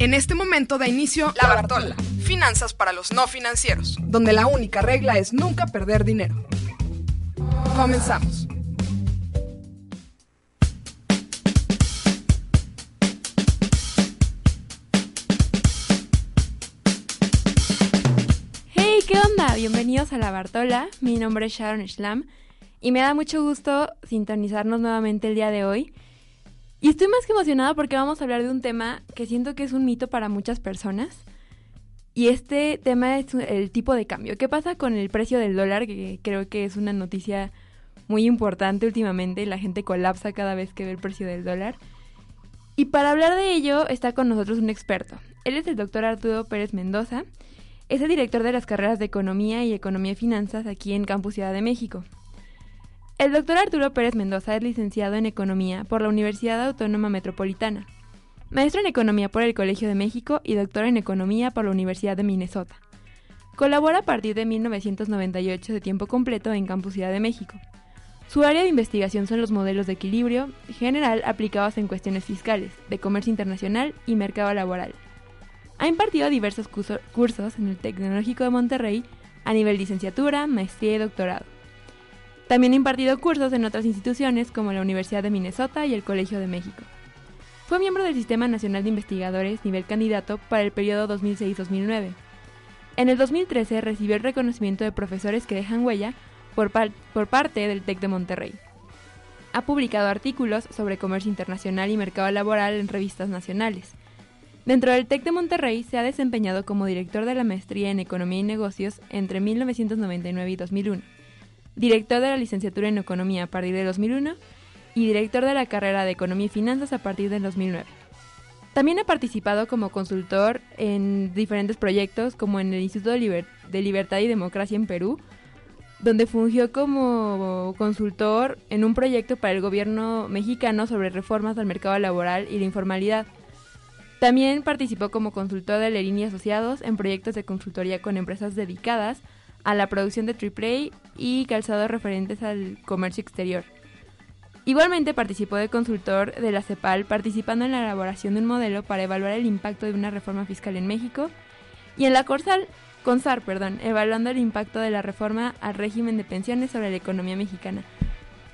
En este momento da inicio La Bartola, finanzas para los no financieros, donde la única regla es nunca perder dinero. Comenzamos. Hey, ¿qué onda? Bienvenidos a La Bartola. Mi nombre es Sharon Schlam y me da mucho gusto sintonizarnos nuevamente el día de hoy. Y estoy más que emocionada porque vamos a hablar de un tema que siento que es un mito para muchas personas. Y este tema es el tipo de cambio. ¿Qué pasa con el precio del dólar? Que creo que es una noticia muy importante últimamente. La gente colapsa cada vez que ve el precio del dólar. Y para hablar de ello está con nosotros un experto. Él es el doctor Arturo Pérez Mendoza. Es el director de las carreras de Economía y Economía y Finanzas aquí en Campus Ciudad de México. El doctor Arturo Pérez Mendoza es licenciado en Economía por la Universidad Autónoma Metropolitana, maestro en Economía por el Colegio de México y doctor en Economía por la Universidad de Minnesota. Colabora a partir de 1998 de tiempo completo en Campus Ciudad de México. Su área de investigación son los modelos de equilibrio general aplicados en cuestiones fiscales, de comercio internacional y mercado laboral. Ha impartido diversos cursos en el Tecnológico de Monterrey a nivel licenciatura, maestría y doctorado. También ha impartido cursos en otras instituciones como la Universidad de Minnesota y el Colegio de México. Fue miembro del Sistema Nacional de Investigadores nivel candidato para el periodo 2006-2009. En el 2013 recibió el reconocimiento de profesores que dejan huella por, por parte del TEC de Monterrey. Ha publicado artículos sobre comercio internacional y mercado laboral en revistas nacionales. Dentro del TEC de Monterrey se ha desempeñado como director de la maestría en Economía y Negocios entre 1999 y 2001 director de la licenciatura en Economía a partir de 2001 y director de la carrera de Economía y Finanzas a partir del 2009. También ha participado como consultor en diferentes proyectos como en el Instituto de, Libertad y Democracia en Perú, donde fungió como consultor en un proyecto para el gobierno mexicano sobre reformas al mercado laboral y la informalidad. También participó como consultor de Lerini Asociados en proyectos de consultoría con empresas dedicadas a la producción de AAA y calzados referentes al comercio exterior. Igualmente participó de consultor de la CEPAL, participando en la elaboración de un modelo para evaluar el impacto de una reforma fiscal en México, y en la Corsal, CONSAR, perdón, evaluando el impacto de la reforma al régimen de pensiones sobre la economía mexicana.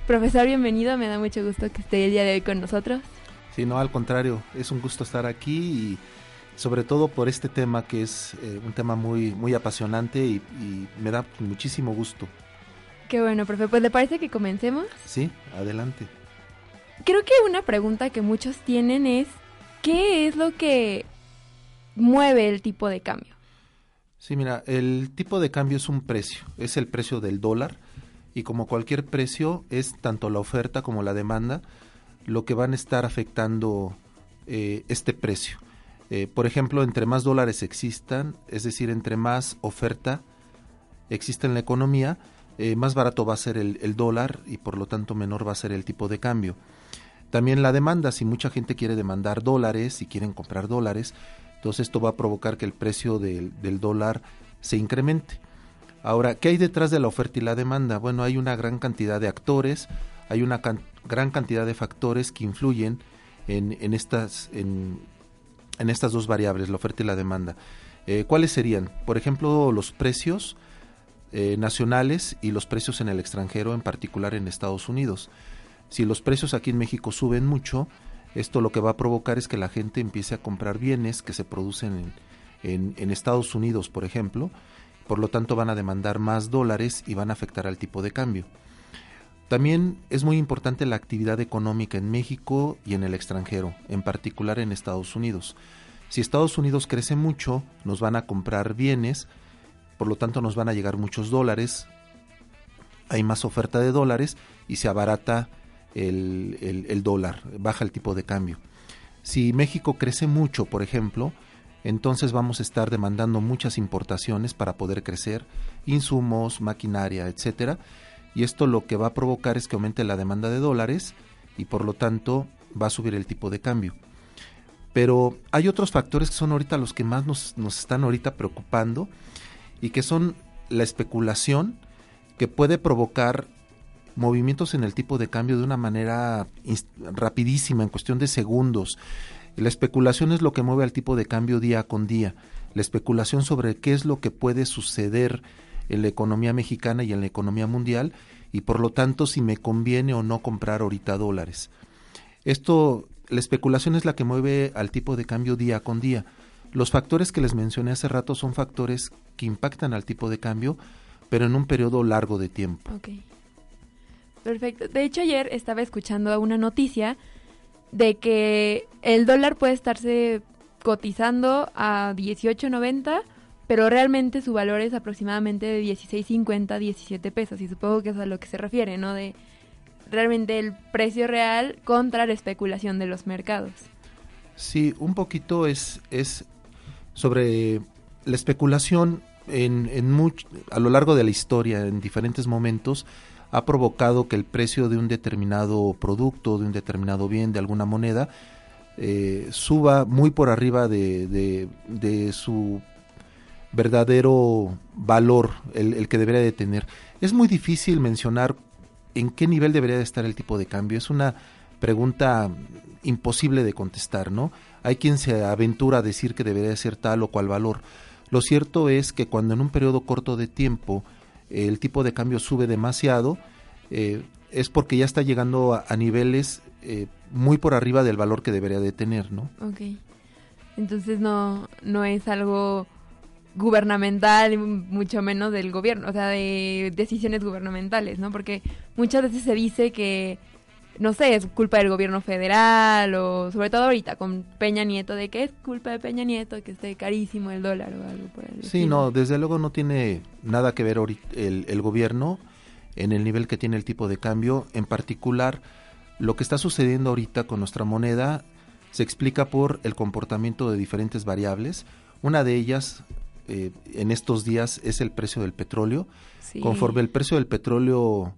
Profesor, bienvenido, me da mucho gusto que esté el día de hoy con nosotros. Sí, no, al contrario, es un gusto estar aquí y sobre todo por este tema que es eh, un tema muy, muy apasionante y, me da muchísimo gusto. Qué bueno, profe. Pues le parece que comencemos. Sí, adelante. Creo que una pregunta que muchos tienen es, ¿qué es lo que mueve el tipo de cambio? Sí, mira, el tipo de cambio es un precio, es el precio del dólar y como cualquier precio es tanto la oferta como la demanda lo que van a estar afectando eh, este precio. Eh, por ejemplo, entre más dólares existan, es decir, entre más oferta existe en la economía, eh, más barato va a ser el, dólar y por lo tanto menor va a ser el tipo de cambio. También la demanda, si mucha gente quiere demandar dólares y quieren comprar dólares, entonces esto va a provocar que el precio del, dólar se incremente. Ahora, ¿qué hay detrás de la oferta y la demanda? Bueno, hay una gran cantidad de actores, hay una gran cantidad de factores que influyen en, estas, en estas dos variables, la oferta y la demanda. Eh, ¿Cuáles serían? Por ejemplo, los precios eh, nacionales y los precios en el extranjero, en particular en Estados Unidos. Si los precios aquí en México suben mucho, esto lo que va a provocar es que la gente empiece a comprar bienes que se producen en, en Estados Unidos, por ejemplo, por lo tanto van a demandar más dólares y van a afectar al tipo de cambio. También es muy importante la actividad económica en México y en el extranjero, en particular en Estados Unidos. Si Estados Unidos crece mucho, nos van a comprar bienes, por lo tanto nos van a llegar muchos dólares, hay más oferta de dólares y se abarata el, el, dólar, baja el tipo de cambio. Si México crece mucho, por ejemplo, entonces vamos a estar demandando muchas importaciones para poder crecer, insumos, maquinaria, etcétera, y esto lo que va a provocar es que aumente la demanda de dólares y por lo tanto va a subir el tipo de cambio. Pero hay otros factores que son ahorita los que más nos, nos están ahorita preocupando y que son la especulación que puede provocar movimientos en el tipo de cambio de una manera rapidísima, en cuestión de segundos. La especulación es lo que mueve al tipo de cambio día con día. La especulación sobre qué es lo que puede suceder en la economía mexicana y en la economía mundial y por lo tanto si me conviene o no comprar ahorita dólares. Esto, la especulación es la que mueve al tipo de cambio día con día. Los factores que les mencioné hace rato son factores que impactan al tipo de cambio, pero en un periodo largo de tiempo. Perfecto. De hecho, ayer estaba escuchando una noticia de que el dólar puede estarse cotizando a 18.90, pero realmente su valor es aproximadamente de 16.50, 17 pesos. Y supongo que es a lo que se refiere, ¿no? De realmente el precio real contra la especulación de los mercados. Sí, un poquito es, es sobre la especulación en, en a lo largo de la historia, en diferentes momentos, ha provocado que el precio de un determinado producto, de un determinado bien, de alguna moneda, eh, suba muy por arriba de, de, su verdadero valor, el, que debería de tener. Es muy difícil mencionar en qué nivel debería de estar el tipo de cambio. Es una pregunta imposible de contestar, ¿no? Hay quien se aventura a decir que debería de ser tal o cual valor. Lo cierto es que cuando en un periodo corto de tiempo el tipo de cambio sube demasiado, eh, es porque ya está llegando a, niveles eh, muy por arriba del valor que debería de tener, ¿no? Ok. Entonces no, no es algo gubernamental, mucho menos del gobierno, o sea, de decisiones gubernamentales, ¿no? Porque muchas veces se dice que no sé, es culpa del gobierno federal o sobre todo ahorita con Peña Nieto, de que es culpa de Peña Nieto que esté carísimo el dólar o algo por el Sí, no, desde luego no tiene nada que ver el, el gobierno en el nivel que tiene el tipo de cambio. En particular, lo que está sucediendo ahorita con nuestra moneda se explica por el comportamiento de diferentes variables. Una de ellas eh, en estos días es el precio del petróleo. Conforme el precio del petróleo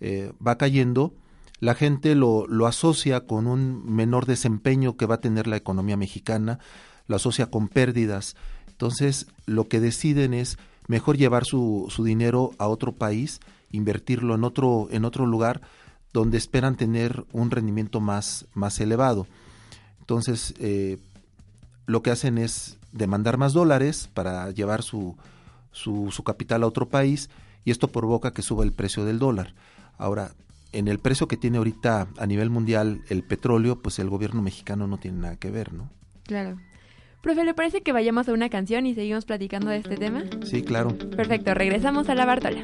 eh, va cayendo, la gente lo, lo asocia con un menor desempeño que va a tener la economía mexicana, lo asocia con pérdidas. Entonces, lo que deciden es mejor llevar su, su dinero a otro país, invertirlo en otro, en otro lugar donde esperan tener un rendimiento más, más elevado. Entonces, eh, lo que hacen es demandar más dólares para llevar su, su, su capital a otro país y esto provoca que suba el precio del dólar. Ahora, en el precio que tiene ahorita a nivel mundial el petróleo, pues el gobierno mexicano no tiene nada que ver, ¿no? Claro. Profe, ¿le parece que vayamos a una canción y seguimos platicando de este tema? Sí, claro. Perfecto, regresamos a la Bartola.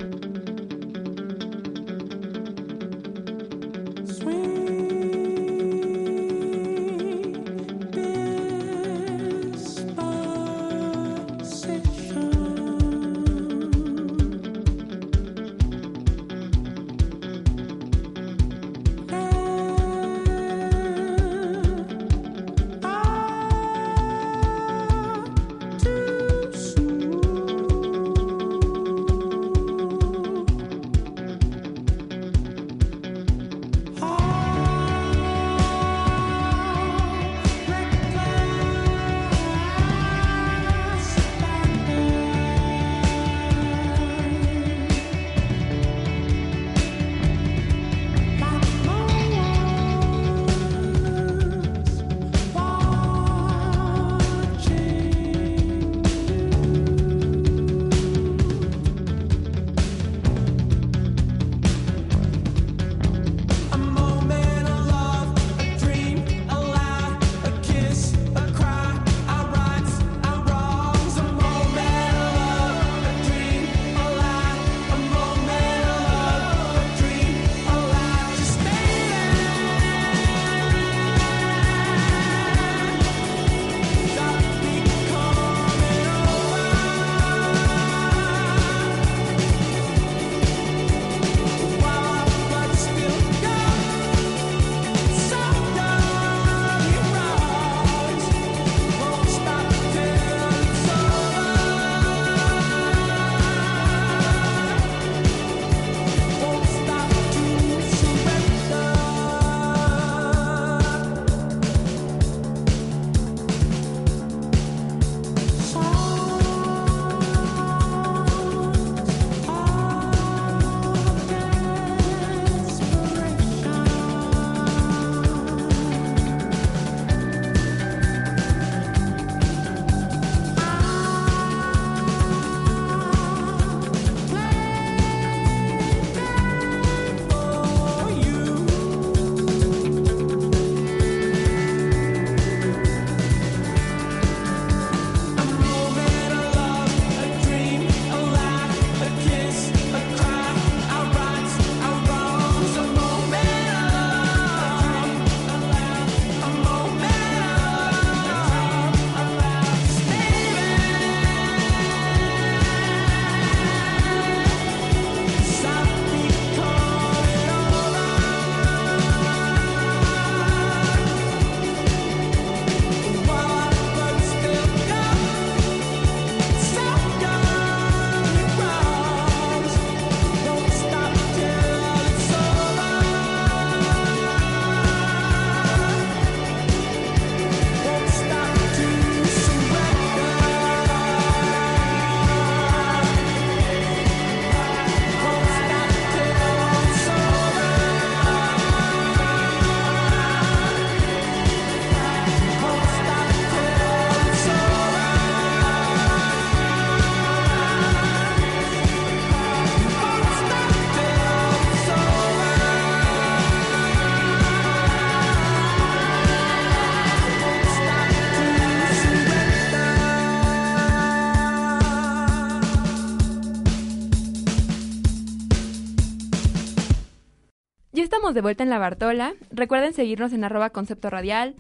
De vuelta en la Bartola. Recuerden seguirnos en arroba concepto radial,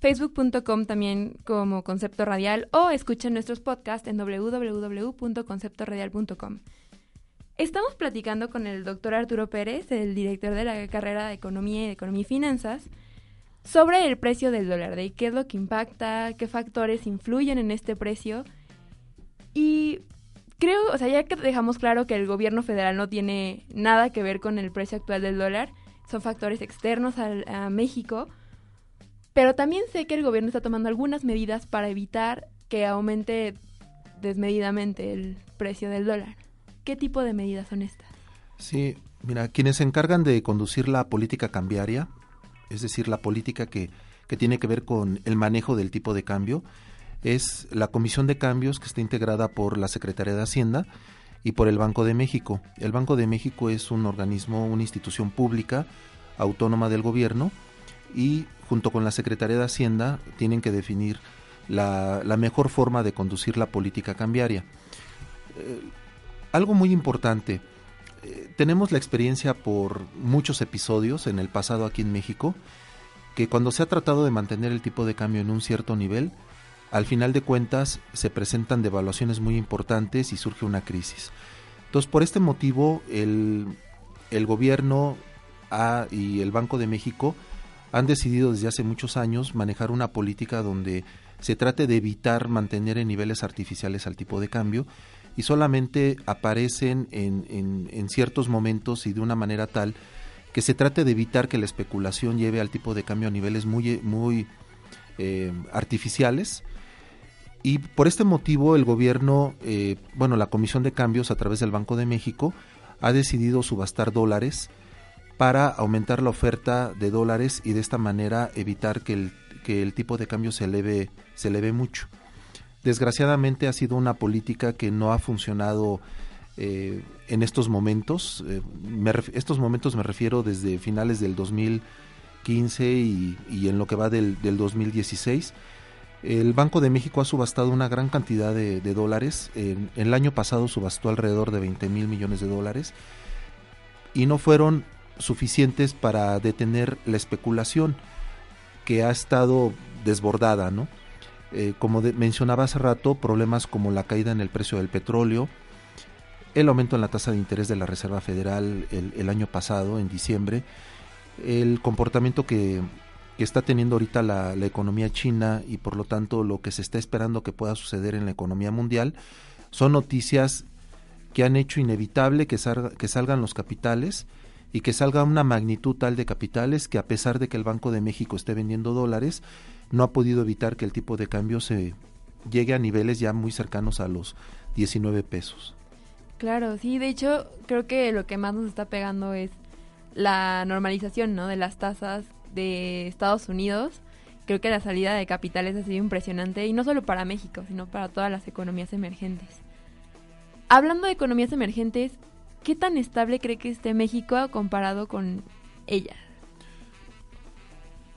facebook.com también como concepto radial o escuchen nuestros podcasts en www.conceptoradial.com. Estamos platicando con el doctor Arturo Pérez, el director de la carrera de Economía y de Economía y Finanzas, sobre el precio del dólar, de qué es lo que impacta, qué factores influyen en este precio. Y creo, o sea, ya que dejamos claro que el gobierno federal no tiene nada que ver con el precio actual del dólar, son factores externos a, México, pero también sé que el gobierno está tomando algunas medidas para evitar que aumente desmedidamente el precio del dólar. ¿Qué tipo de medidas son estas? Sí, mira, quienes se encargan de conducir la política cambiaria, es decir, la política que, que tiene que ver con el manejo del tipo de cambio, es la Comisión de Cambios que está integrada por la Secretaría de Hacienda y por el Banco de México. El Banco de México es un organismo, una institución pública autónoma del gobierno y junto con la Secretaría de Hacienda tienen que definir la, mejor forma de conducir la política cambiaria. Eh, algo muy importante, eh, tenemos la experiencia por muchos episodios en el pasado aquí en México, que cuando se ha tratado de mantener el tipo de cambio en un cierto nivel, al final de cuentas se presentan devaluaciones muy importantes y surge una crisis. Entonces, por este motivo, el, el gobierno y el Banco de México han decidido desde hace muchos años manejar una política donde se trate de evitar mantener en niveles artificiales al tipo de cambio y solamente aparecen en, en, ciertos momentos y de una manera tal que se trate de evitar que la especulación lleve al tipo de cambio a niveles muy, muy eh, artificiales y por este motivo el gobierno, eh, bueno, la Comisión de Cambios a través del Banco de México ha decidido subastar dólares para aumentar la oferta de dólares y de esta manera evitar que el, que el tipo de cambio se eleve, se eleve mucho. Desgraciadamente ha sido una política que no ha funcionado eh, en estos momentos. Eh, estos momentos me refiero desde finales del 2015 y, y en lo que va del, del 2016 el Banco de México ha subastado una gran cantidad de, dólares. El año pasado subastó alrededor de 20 mil millones de dólares y no fueron suficientes para detener la especulación que ha estado desbordada, ¿no? Eh, como mencionaba hace rato, problemas como la caída en el precio del petróleo, el aumento en la tasa de interés de la Reserva Federal el año pasado, en diciembre, el comportamiento que que está teniendo ahorita la, economía china y por lo tanto lo que se está esperando que pueda suceder en la economía mundial son noticias que han hecho inevitable que, que salgan los capitales y que salga una magnitud tal de capitales que a pesar de que el Banco de México esté vendiendo dólares, no ha podido evitar que el tipo de cambio se llegue a niveles ya muy cercanos a los 19 pesos. Claro, sí, de hecho creo que lo que más nos está pegando es la normalización, ¿no? De las tasas de Estados Unidos, creo que la salida de capitales ha sido impresionante y no solo para México, sino para todas las economías emergentes. Hablando de economías emergentes, ¿qué tan estable cree que esté México comparado con ella?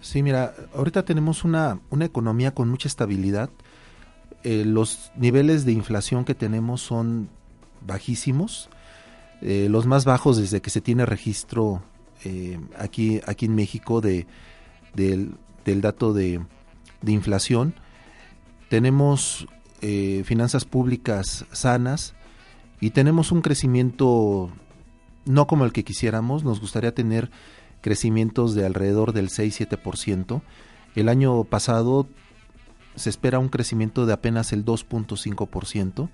Sí, mira, ahorita tenemos una, una economía con mucha estabilidad. Eh, los niveles de inflación que tenemos son bajísimos, eh, los más bajos desde que se tiene registro eh, aquí, aquí en México de, del, dato de, inflación. Tenemos eh, finanzas públicas sanas y tenemos un crecimiento no como el que quisiéramos, nos gustaría tener crecimientos de alrededor del 6-7%. El año pasado se espera un crecimiento de apenas el 2.5%.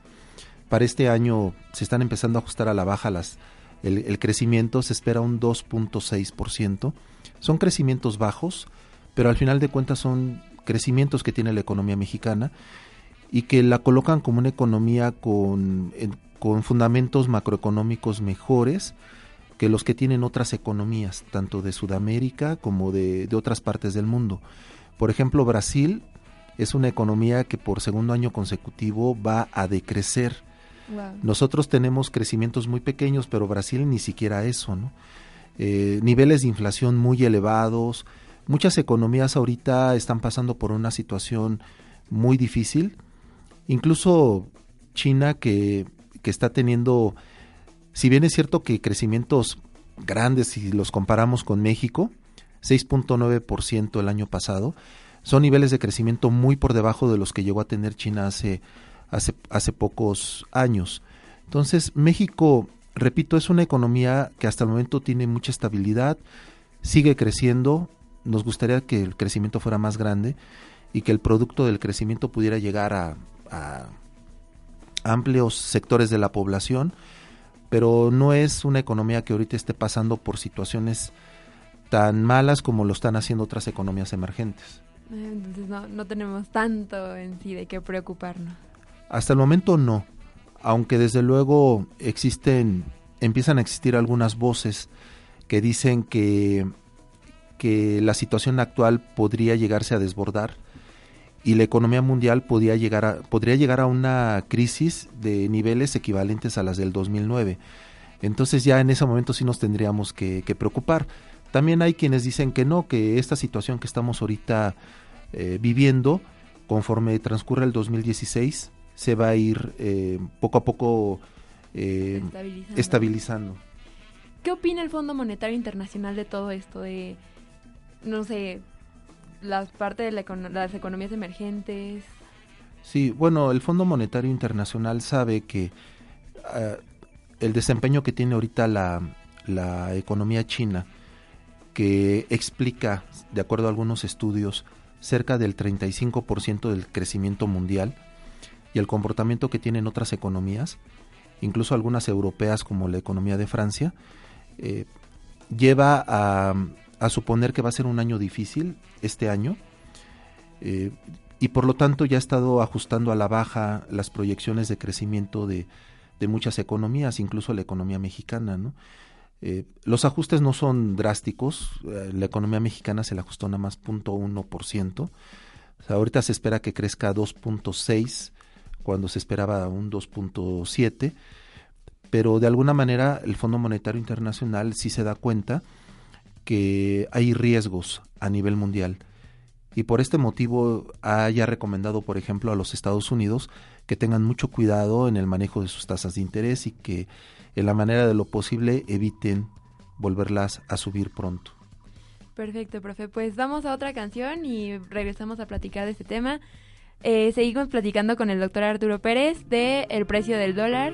Para este año se están empezando a ajustar a la baja las, el, crecimiento se espera un 2.6%. Son crecimientos bajos, pero al final de cuentas son crecimientos que tiene la economía mexicana y que la colocan como una economía con, con fundamentos macroeconómicos mejores que los que tienen otras economías, tanto de Sudamérica como de, de otras partes del mundo. Por ejemplo, Brasil es una economía que por segundo año consecutivo va a decrecer nosotros tenemos crecimientos muy pequeños, pero Brasil ni siquiera eso, ¿no? Eh, niveles de inflación muy elevados. Muchas economías ahorita están pasando por una situación muy difícil. Incluso China que, que está teniendo, si bien es cierto que crecimientos grandes si los comparamos con México, 6.9% el año pasado. Son niveles de crecimiento muy por debajo de los que llegó a tener China hace, hace, hace pocos años. Entonces, México, repito, es una economía que hasta el momento tiene mucha estabilidad, sigue creciendo, nos gustaría que el crecimiento fuera más grande y que el producto del crecimiento pudiera llegar a, amplios sectores de la población, pero no es una economía que ahorita esté pasando por situaciones tan malas como lo están haciendo otras economías emergentes. Entonces no, no tenemos tanto en sí de qué preocuparnos. Hasta el momento no, aunque desde luego existen, empiezan a existir algunas voces que dicen que, que la situación actual podría llegarse a desbordar y la economía mundial podría llegar a, podría llegar a una crisis de niveles equivalentes a las del 2009. Entonces ya en ese momento sí nos tendríamos que, que preocupar. También hay quienes dicen que no, que esta situación que estamos ahorita eh, viviendo, conforme transcurre el 2016, se va a ir eh, poco a poco eh, Estabilizando. estabilizando. ¿Qué opina el Fondo Monetario Internacional de todo esto? De, no sé, las partes de la econo- las economías emergentes. Sí, bueno, el Fondo Monetario Internacional sabe que ah, el desempeño que tiene ahorita la, la economía china, que explica, de acuerdo a algunos estudios, cerca del 35% del crecimiento mundial, y el comportamiento que tienen otras economías, incluso algunas europeas como la economía de Francia, eh, lleva a, suponer que va a ser un año difícil este año. Eh, y por lo tanto ya ha estado ajustando a la baja las proyecciones de crecimiento de, muchas economías, incluso la economía mexicana. Eh, los ajustes no son drásticos, la economía mexicana se le ajustó nada más 0.1%, o sea, ahorita se espera que crezca 2.6 cuando se esperaba un 2.7, pero de alguna manera el Fondo Monetario Internacional sí se da cuenta que hay riesgos a nivel mundial y por este motivo haya recomendado, por ejemplo, a los Estados Unidos que tengan mucho cuidado en el manejo de sus tasas de interés y que en la manera de lo posible eviten volverlas a subir pronto. Perfecto, profe. Pues vamos a otra canción y regresamos a platicar de este tema. Eh, seguimos platicando con el doctor Arturo Pérez de el precio del dólar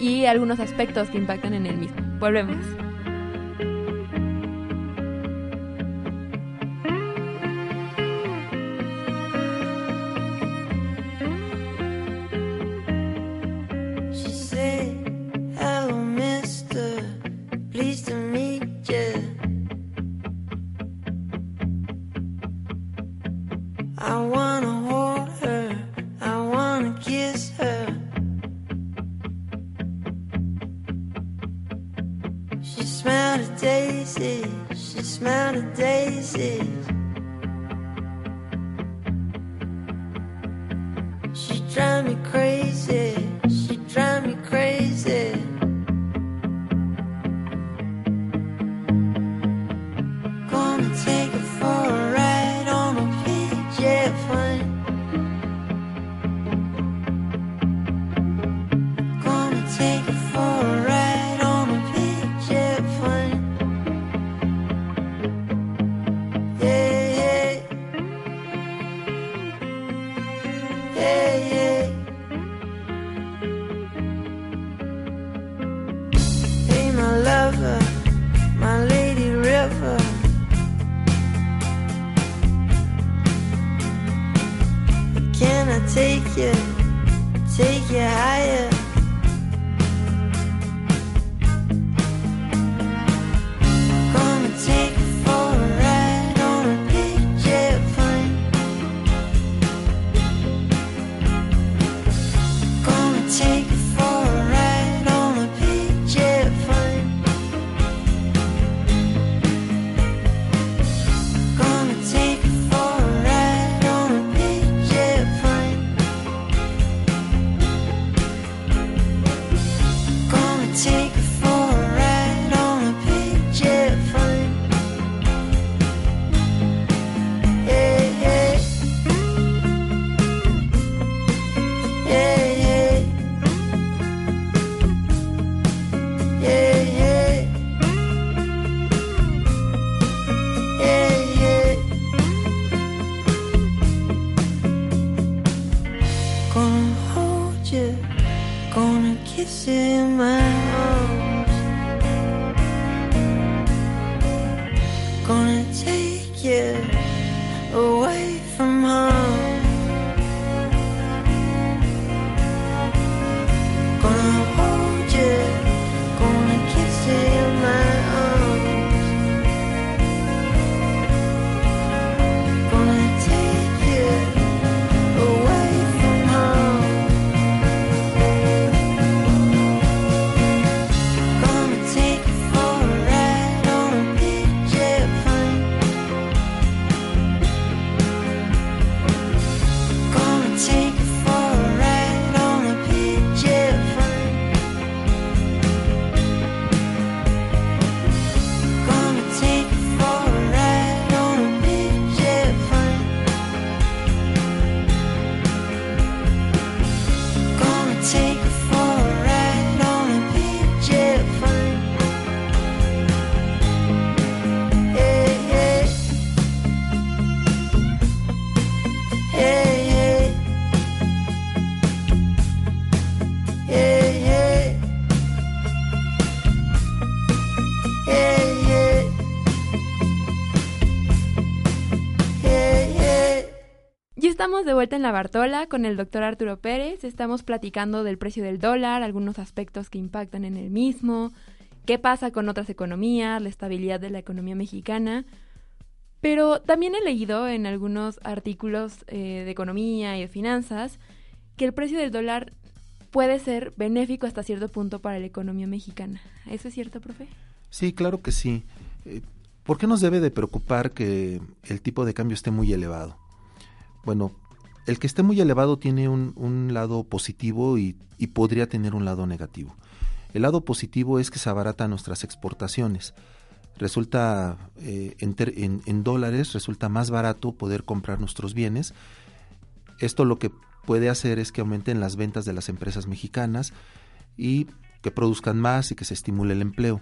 y algunos aspectos que impactan en el mismo. Volvemos. She smelled a daisy. You, gonna kiss you in my arms. Estamos de vuelta en la Bartola con el doctor Arturo Pérez. Estamos platicando del precio del dólar, algunos aspectos que impactan en el mismo, qué pasa con otras economías, la estabilidad de la economía mexicana. Pero también he leído en algunos artículos eh, de economía y de finanzas que el precio del dólar puede ser benéfico hasta cierto punto para la economía mexicana. ¿Eso es cierto, profe? Sí, claro que sí. Eh, ¿Por qué nos debe de preocupar que el tipo de cambio esté muy elevado? Bueno, el que esté muy elevado tiene un, un lado positivo y, podría tener un lado negativo. El lado positivo es que se abaratan nuestras exportaciones. Resulta, eh, en- en dólares, resulta más barato poder comprar nuestros bienes. Esto lo que puede hacer es que aumenten las ventas de las empresas mexicanas y que produzcan más y que se estimule el empleo.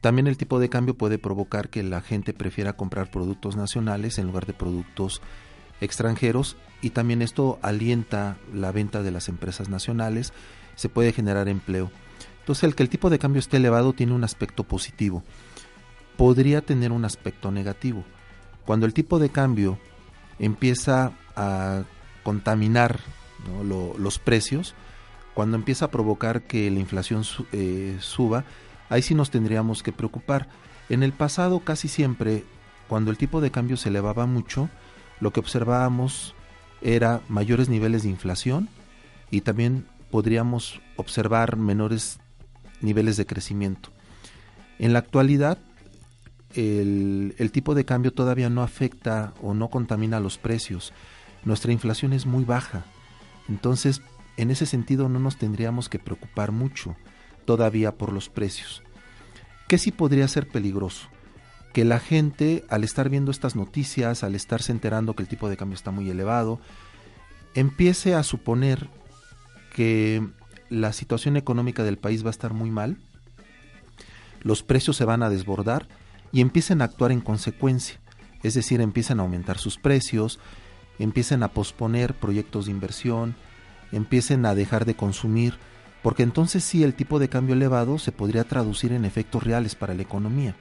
También el tipo de cambio puede provocar que la gente prefiera comprar productos nacionales en lugar de productos extranjeros y también esto alienta la venta de las empresas nacionales, se puede generar empleo. Entonces el que el tipo de cambio esté elevado tiene un aspecto positivo. Podría tener un aspecto negativo. Cuando el tipo de cambio empieza a contaminar los precios, cuando empieza a provocar que la inflación su- eh, suba, ahí sí nos tendríamos que preocupar. En el pasado casi siempre, cuando el tipo de cambio se elevaba mucho, lo que observábamos era mayores niveles de inflación y también podríamos observar menores niveles de crecimiento. En la actualidad, el, tipo de cambio todavía no afecta o no contamina los precios. Nuestra inflación es muy baja. Entonces, en ese sentido no nos tendríamos que preocupar mucho todavía por los precios. ¿Qué sí podría ser peligroso? Que la gente, al estar viendo estas noticias, al estarse enterando que el tipo de cambio está muy elevado, empiece a suponer que la situación económica del país va a estar muy mal, los precios se van a desbordar y empiecen a actuar en consecuencia. Es decir, empiecen a aumentar sus precios, empiecen a posponer proyectos de inversión, empiecen a dejar de consumir, porque entonces sí el tipo de cambio elevado se podría traducir en efectos reales para la economía.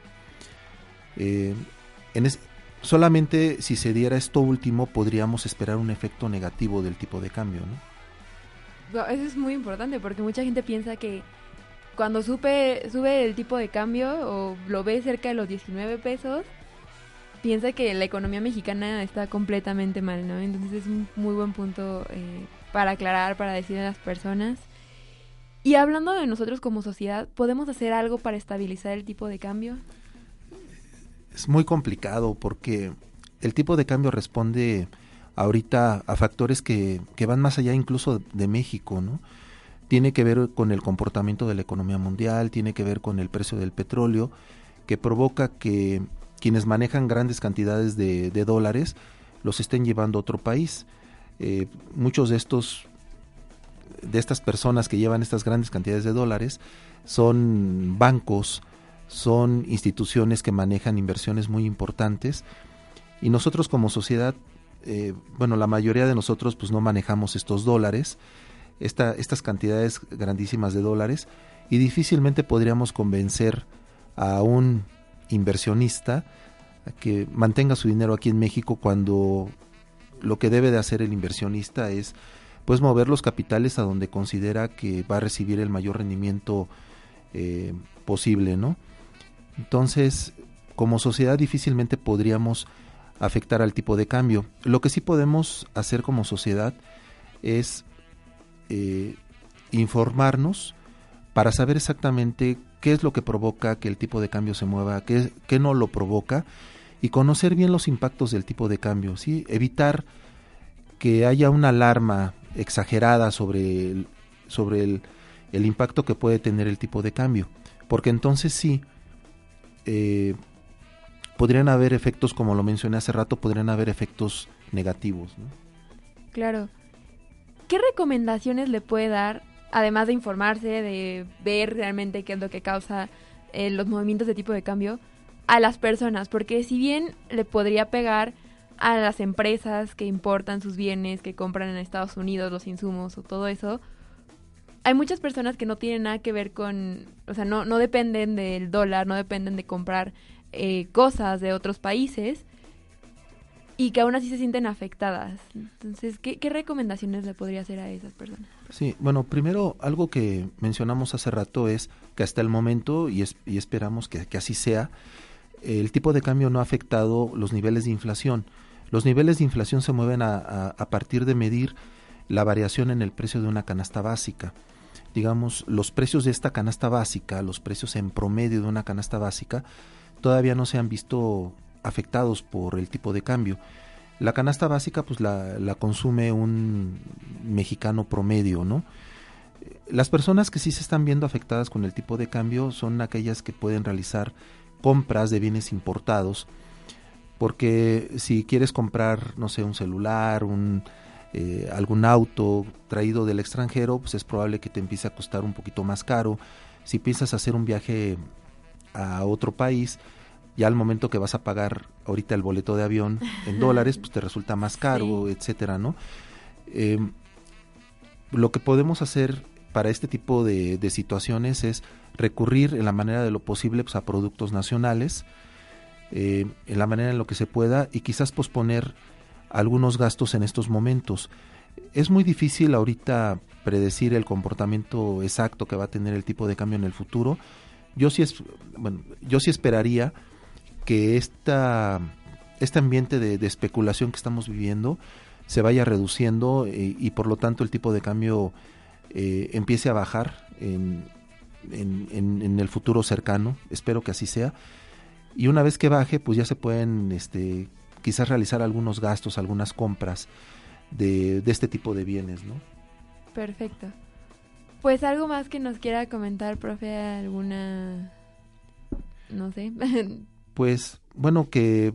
Eh, solamente si se diera esto último podríamos esperar un efecto negativo del tipo de cambio, ¿no? Eso es muy importante porque mucha gente piensa que cuando supe, sube el tipo de cambio o lo ve cerca de los 19 pesos, piensa que la economía mexicana está completamente mal, ¿no? Entonces es un muy buen punto eh, para aclarar, para decir a las personas. Y hablando de nosotros como sociedad, ¿podemos hacer algo para estabilizar el tipo de cambio? Es muy complicado porque el tipo de cambio responde ahorita a factores que, que van más allá incluso de México, ¿no? Tiene que ver con el comportamiento de la economía mundial, tiene que ver con el precio del petróleo, que provoca que quienes manejan grandes cantidades de, de dólares los estén llevando a otro país. Eh, muchos de estos de estas personas que llevan estas grandes cantidades de dólares son bancos, son instituciones que manejan inversiones muy importantes y nosotros como sociedad eh, bueno, la mayoría de nosotros pues no manejamos estos dólares, esta, estas cantidades grandísimas de dólares, y difícilmente podríamos convencer a un inversionista a que mantenga su dinero aquí en México cuando lo que debe de hacer el inversionista es pues mover los capitales a donde considera que va a recibir el mayor rendimiento eh, posible, ¿no? Entonces, como sociedad difícilmente podríamos afectar al tipo de cambio. Lo que sí podemos hacer como sociedad es eh, informarnos para saber exactamente qué es lo que provoca que el tipo de cambio se mueva, qué, qué no lo provoca y conocer bien los impactos del tipo de cambio, ¿sí? evitar que haya una alarma exagerada sobre el, sobre el, el impacto que puede tener el tipo de cambio, porque entonces sí eh, podrían haber efectos, como lo mencioné hace rato, podrían haber efectos negativos. Claro. ¿Qué recomendaciones le puede dar, además de informarse, de ver realmente qué es lo que causa eh, los movimientos de tipo de cambio, a las personas? Porque si bien le podría pegar a las empresas que importan sus bienes, que compran en Estados Unidos los insumos o todo eso, hay muchas personas que no tienen nada que ver con, o sea, no, no dependen del dólar, no dependen de comprar eh, cosas de otros países y que aún así se sienten afectadas. Entonces, ¿qué, ¿qué, recomendaciones le podría hacer a esas personas? Sí, bueno, primero algo que mencionamos hace rato es que hasta el momento, y, es, y esperamos que, así sea, el tipo de cambio no ha afectado los niveles de inflación. Los niveles de inflación se mueven a, a partir de medir la variación en el precio de una canasta básica. Digamos, los precios de esta canasta básica, los precios en promedio de una canasta básica, todavía no se han visto afectados por el tipo de cambio. La canasta básica pues la, la, consume un mexicano promedio, ¿no? Las personas que sí se están viendo afectadas con el tipo de cambio son aquellas que pueden realizar compras de bienes importados, porque si quieres comprar, no sé, un celular, un, eh, algún auto traído del extranjero, pues es probable que te empiece a costar un poquito más caro. Si piensas hacer un viaje a otro país, ya al momento que vas a pagar ahorita el boleto de avión en dólares, pues te resulta más caro, sí. etcétera, ¿no? Eh, lo que podemos hacer para este tipo de, de, situaciones es recurrir en la manera de lo posible pues, a productos nacionales, eh, en la manera en lo que se pueda y quizás posponer algunos gastos en estos momentos. Es muy difícil ahorita predecir el comportamiento exacto que va a tener el tipo de cambio en el futuro. Yo sí, es, bueno, yo sí esperaría que esta, este ambiente de, especulación que estamos viviendo se vaya reduciendo eh, y por lo tanto el tipo de cambio eh, empiece a bajar en, en, en, en, el futuro cercano. Espero que así sea. Y una vez que baje, pues ya se pueden este, quizás realizar algunos gastos, algunas compras de, de este tipo de bienes, ¿no? Perfecto. Pues algo más que nos quiera comentar, profe, alguna, no sé. pues bueno, que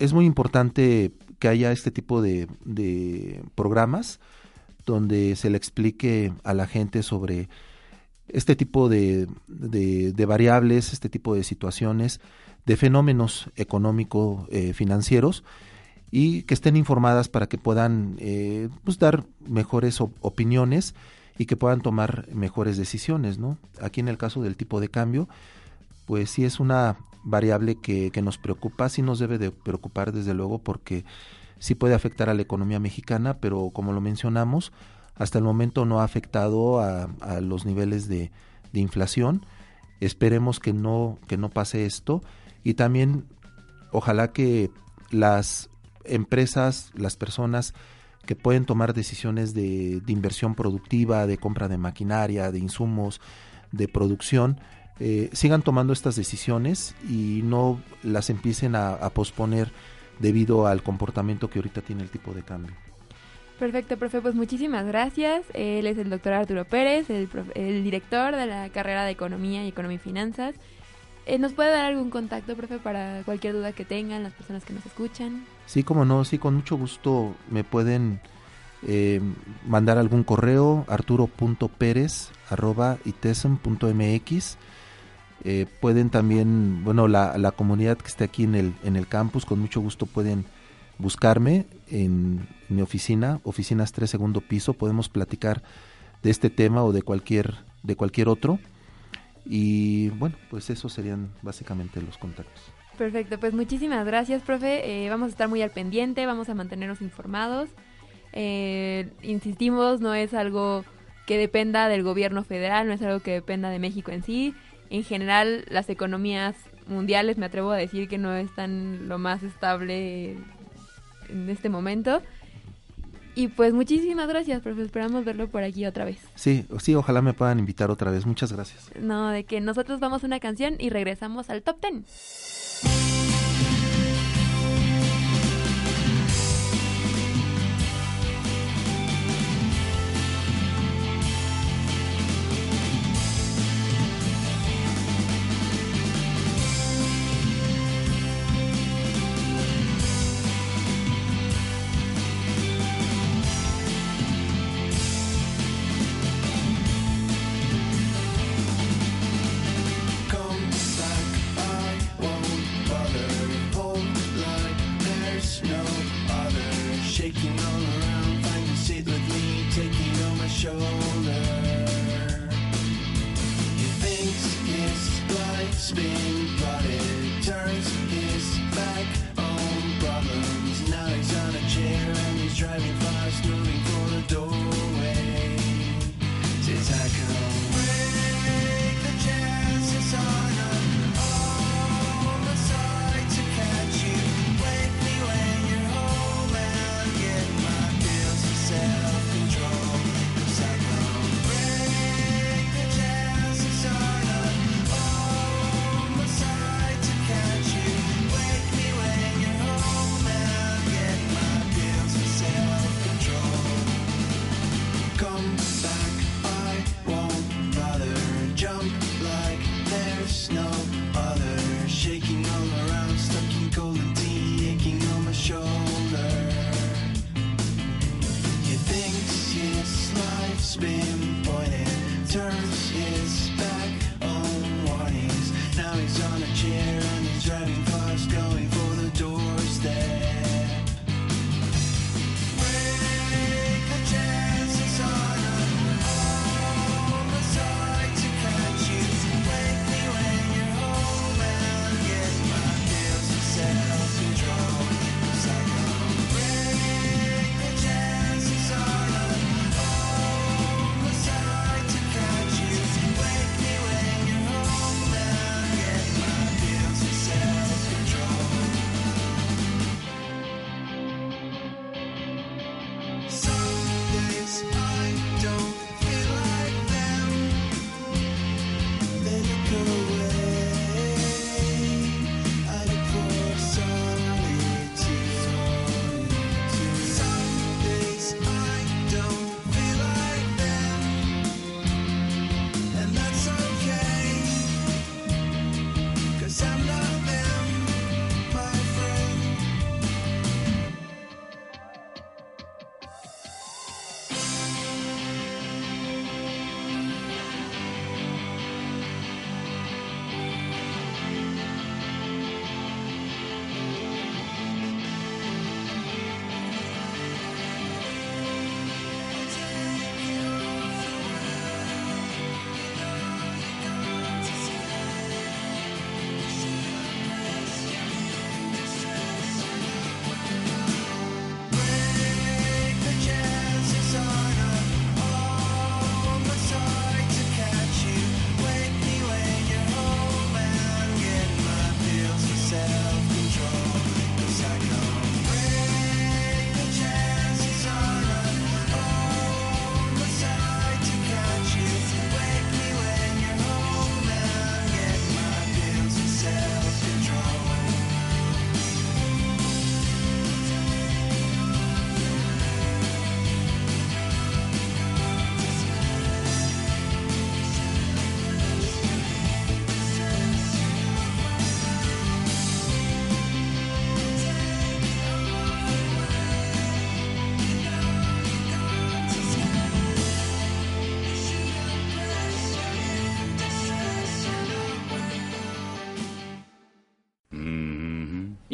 es muy importante que haya este tipo de, de, programas donde se le explique a la gente sobre este tipo de, de, de variables, este tipo de situaciones, de fenómenos económico-financieros eh, y que estén informadas para que puedan eh, pues dar mejores op opiniones y que puedan tomar mejores decisiones. ¿no? Aquí en el caso del tipo de cambio, pues sí es una variable que, que, nos preocupa, sí nos debe de preocupar desde luego porque sí puede afectar a la economía mexicana, pero como lo mencionamos, hasta el momento no ha afectado a, a los niveles de, de, inflación. Esperemos que no, que no pase esto y también ojalá que las empresas, las personas que pueden tomar decisiones de, inversión productiva, de compra de maquinaria, de insumos, de producción, eh, sigan tomando estas decisiones y no las empiecen a, a, posponer debido al comportamiento que ahorita tiene el tipo de cambio. Perfecto, profe, pues muchísimas gracias. Él es el doctor Arturo Pérez, el, el director de la carrera de Economía y Economía y Finanzas. Eh, ¿Nos puede dar algún contacto, profe, para cualquier duda que tengan las personas que nos escuchan? Sí, como no, sí, con mucho gusto me pueden eh, mandar algún correo, arturo.pérez.itesem.mx eh, pueden también, bueno, la, la, comunidad que esté aquí en el, en el campus, con mucho gusto pueden buscarme en mi oficina, oficinas 3 segundo piso, podemos platicar de este tema o de cualquier, de cualquier otro. Y bueno, pues esos serían básicamente los contactos. Perfecto, pues muchísimas gracias, profe. Eh, vamos a estar muy al pendiente, vamos a mantenernos informados. Eh, insistimos, no es algo que dependa del gobierno federal, no es algo que dependa de México en sí. En general, las economías mundiales, me atrevo a decir que no están lo más estable en este momento. Y pues muchísimas gracias, profe. Esperamos verlo por aquí otra vez. Sí, sí, ojalá me puedan invitar otra vez. Muchas gracias. No, de que nosotros vamos a una canción y regresamos al top 10.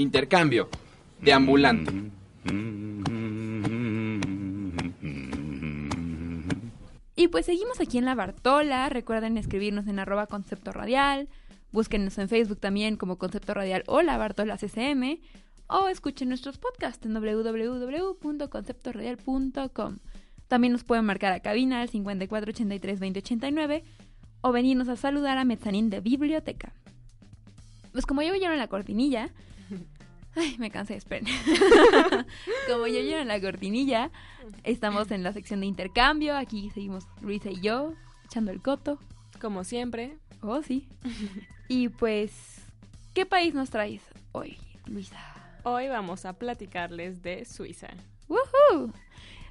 intercambio de ambulante. Y pues seguimos aquí en La Bartola. Recuerden escribirnos en arroba concepto radial. Búsquenos en Facebook también como Concepto Radial o La Bartola CCM. O escuchen nuestros podcasts en www.conceptoradial.com. También nos pueden marcar a cabina al 5483-2089 o venirnos a saludar a Mezzanín de Biblioteca. Pues como ya oyeron la cortinilla, Ay, me cansé, esperen. como ya oyeron la cortinilla, estamos en la sección de intercambio. Aquí seguimos Luisa y yo, echando el coto. Como siempre, Oh, sí. y pues, ¿qué país nos traes hoy, Luisa? hoy vamos a platicarles de Suiza. ¡Woohoo!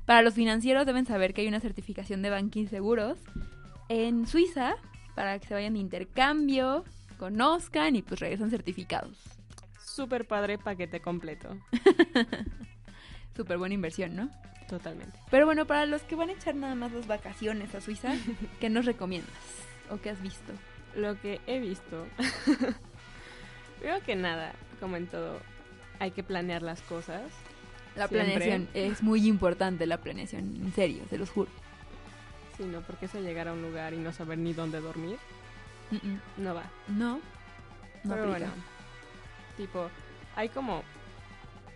Para los financieros deben saber que hay una certificación de banking seguros en Suiza para que se vayan de intercambio, conozcan y pues regresan certificados. Súper padre paquete completo. Súper buena inversión, ¿no? Totalmente. Pero bueno, para los que van a echar nada más las vacaciones a Suiza, ¿qué nos recomiendas? ¿O qué has visto? Lo que he visto. Creo que nada, como en todo, hay que planear las cosas. La Siempre. planeación es muy importante, la planeación, en serio, se los juro. Sí, no, porque eso llegar a un lugar y no saber ni dónde dormir, Mm, mm. no va. No, no Pero aplica. bueno, tipo, hay como,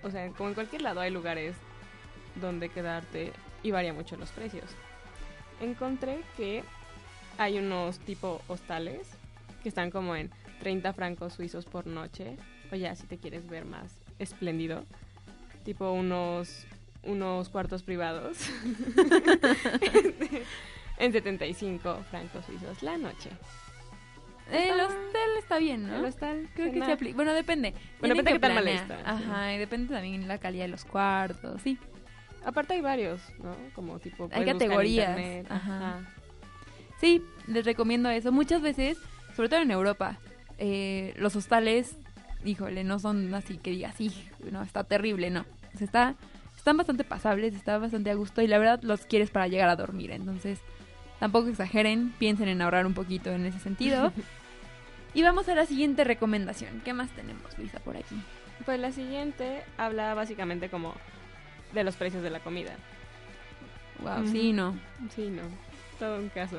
o sea, como en cualquier lado hay lugares donde quedarte y varía mucho los precios. Encontré que hay unos tipo hostales que están como en 30 francos suizos por noche, o ya si te quieres ver más espléndido, tipo unos unos cuartos privados en 75 francos suizos la noche. Está- hostel está bien, ¿no? El hostal, Creo que se aplica. Bueno, depende. Bueno, depende que qué tan mal está, sí. Ajá, y depende también la calidad de los cuartos, sí. Aparte hay varios, ¿no? Como tipo Hay categorías, internet, ajá. Sí, les recomiendo eso. Muchas veces, sobre todo en Europa, eh, los hostales, híjole, no son así que digas, sí, no, está terrible, no. O sea, está, están bastante pasables, está bastante a gusto y la verdad los quieres para llegar a dormir. Entonces, tampoco exageren, piensen en ahorrar un poquito en ese sentido. y vamos a la siguiente recomendación. ¿Qué más tenemos, Luisa, por aquí? Pues la siguiente habla básicamente como de los precios de la comida. Wow, Ujú. sí, no. Sí, no. Todo un caso.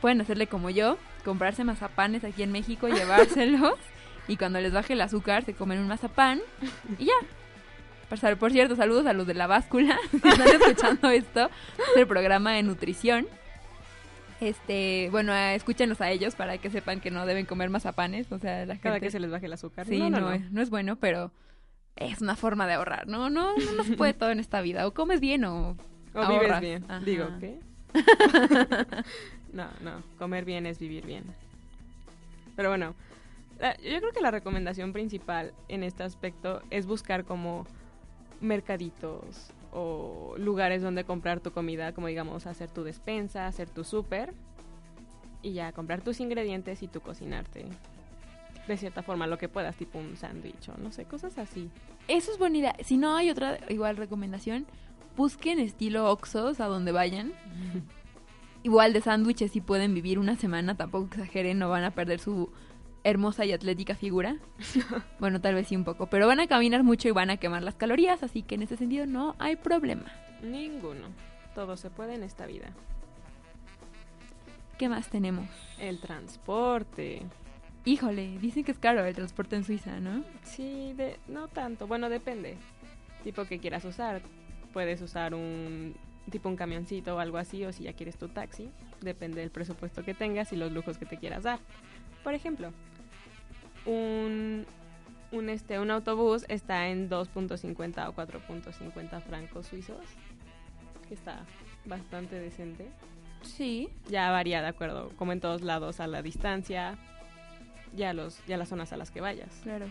Pueden hacerle como yo, comprarse mazapanes aquí en México, llevárselos y cuando les baje el azúcar se comen un mazapán y ya. Por, por cierto, saludos a los de la báscula, si están escuchando esto, es el programa de nutrición. Este, bueno, eh, escúchenlos a ellos para que sepan que no deben comer mazapanes, o sea, la Cada gente que se les baje el azúcar. Sí, no, Es, no es bueno, pero es una forma de ahorrar, ¿no? No, no, no se puede todo en esta vida, o comes bien o O vives bien. Ajá. Digo, ¿qué? no, no. Comer bien es vivir bien. Pero bueno, yo creo que la recomendación principal en este aspecto es buscar como mercaditos o lugares donde comprar tu comida, como digamos hacer tu despensa, hacer tu súper y ya comprar tus ingredientes y tú cocinarte. De cierta forma, lo que puedas, tipo un sándwich o no sé, cosas así. Eso es buena idea. Si no hay otra igual recomendación, busquen estilo Oxos a donde vayan. Igual de sándwiches si pueden vivir una semana, tampoco exageren, no van a perder su hermosa y atlética figura. bueno, tal vez sí un poco, pero van a caminar mucho y van a quemar las calorías, así que en ese sentido no hay problema. Ninguno. Todo se puede en esta vida. ¿Qué más tenemos? El transporte. Híjole, dicen que es caro el transporte en Suiza, ¿no? Sí, de, no tanto. Bueno, depende. Tipo que quieras usar. Puedes usar un tipo un camioncito o algo así, o si ya quieres tu taxi. Depende del presupuesto que tengas y los lujos que te quieras dar. Por ejemplo, un, un, este, un autobús está en 2.50 o 4.50 francos suizos. Que está bastante decente. Sí. Ya varía de acuerdo, como en todos lados, a la distancia, ya los, ya las zonas a las que vayas. Claro.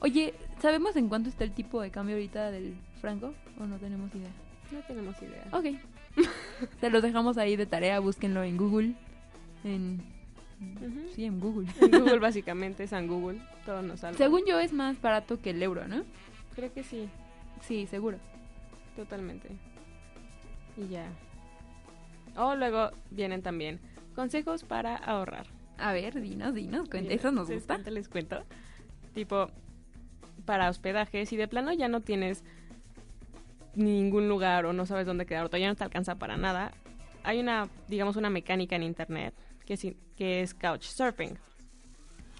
Oye, ¿sabemos en cuánto está el tipo de cambio ahorita del franco? ¿O no tenemos idea? No tenemos idea. Ok. Se los dejamos ahí de tarea, búsquenlo en Google. En... Sí, en Google. En Google básicamente, San Google, todo nos salva. Según yo es más barato que el euro, ¿no? Creo que sí, Sí, seguro. totalmente. Y ya. O luego vienen también consejos para ahorrar. A ver, dinos, dinos, cuenta. Eso nos gusta. Ahorita les cuento. Tipo, para hospedaje, si de plano ya no tienes ningún lugar o no sabes dónde quedar o todavía no te alcanza para nada, hay una, digamos, una mecánica en internet que es, que es Couchsurfing.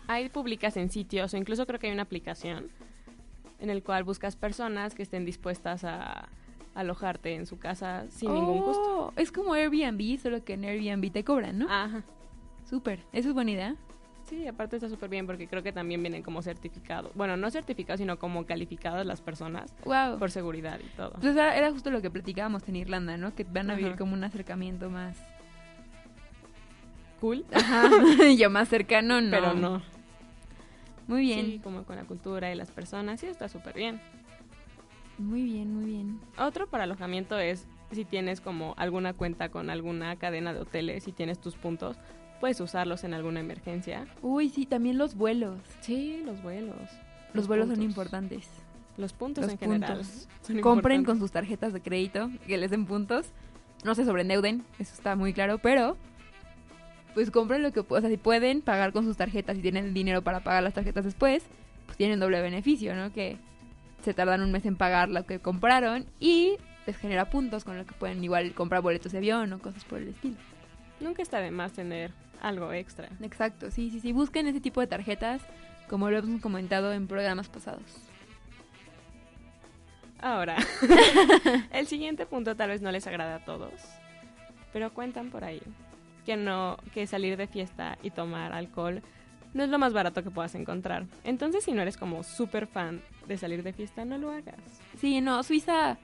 Ahí publicas en sitios o incluso creo que hay una aplicación en el cual buscas personas que estén dispuestas a alojarte en su casa sin ningún costo. Oh, Es como Airbnb, solo que en Airbnb te cobran, ¿no? Ajá. Súper. Eso es buena idea. Sí, aparte está súper bien porque creo que también vienen como certificados. Bueno, no certificados, sino como calificadas las personas Wow. por seguridad y todo. Pues era, justo lo que platicábamos en Irlanda, ¿no? Que van a vivir como un acercamiento más. Cool, Ajá. Yo más cercano, no. pero no. Muy bien. Sí, como con la cultura y las personas. Sí, está súper bien. Muy bien, muy bien. Otro para alojamiento es si tienes como alguna cuenta con alguna cadena de hoteles, si tienes tus puntos, puedes usarlos en alguna emergencia. Uy, sí, también los vuelos. Sí, los vuelos. Los, vuelos son importantes. Los puntos Los en general. son Compren con sus tarjetas de crédito, que les den puntos. No se sobreendeuden, eso está muy claro, pero pues compren lo que puedan. O sea, si pueden pagar con sus tarjetas y tienen el dinero para pagar las tarjetas después, pues tienen doble beneficio, ¿no? Que se tardan un mes en pagar lo que compraron y les genera puntos con lo que pueden igual comprar boletos de avión o cosas por el estilo. Nunca está de más tener algo extra. Exacto, sí, sí, sí. Busquen ese tipo de tarjetas, como lo hemos comentado en programas pasados. Ahora, el siguiente punto tal vez no les agrada a todos, pero cuentan por ahí que no, que salir de fiesta y tomar alcohol no es lo más barato que puedas encontrar. Entonces, si no eres como súper fan de salir de fiesta, no lo hagas. Sí, no, Suiza,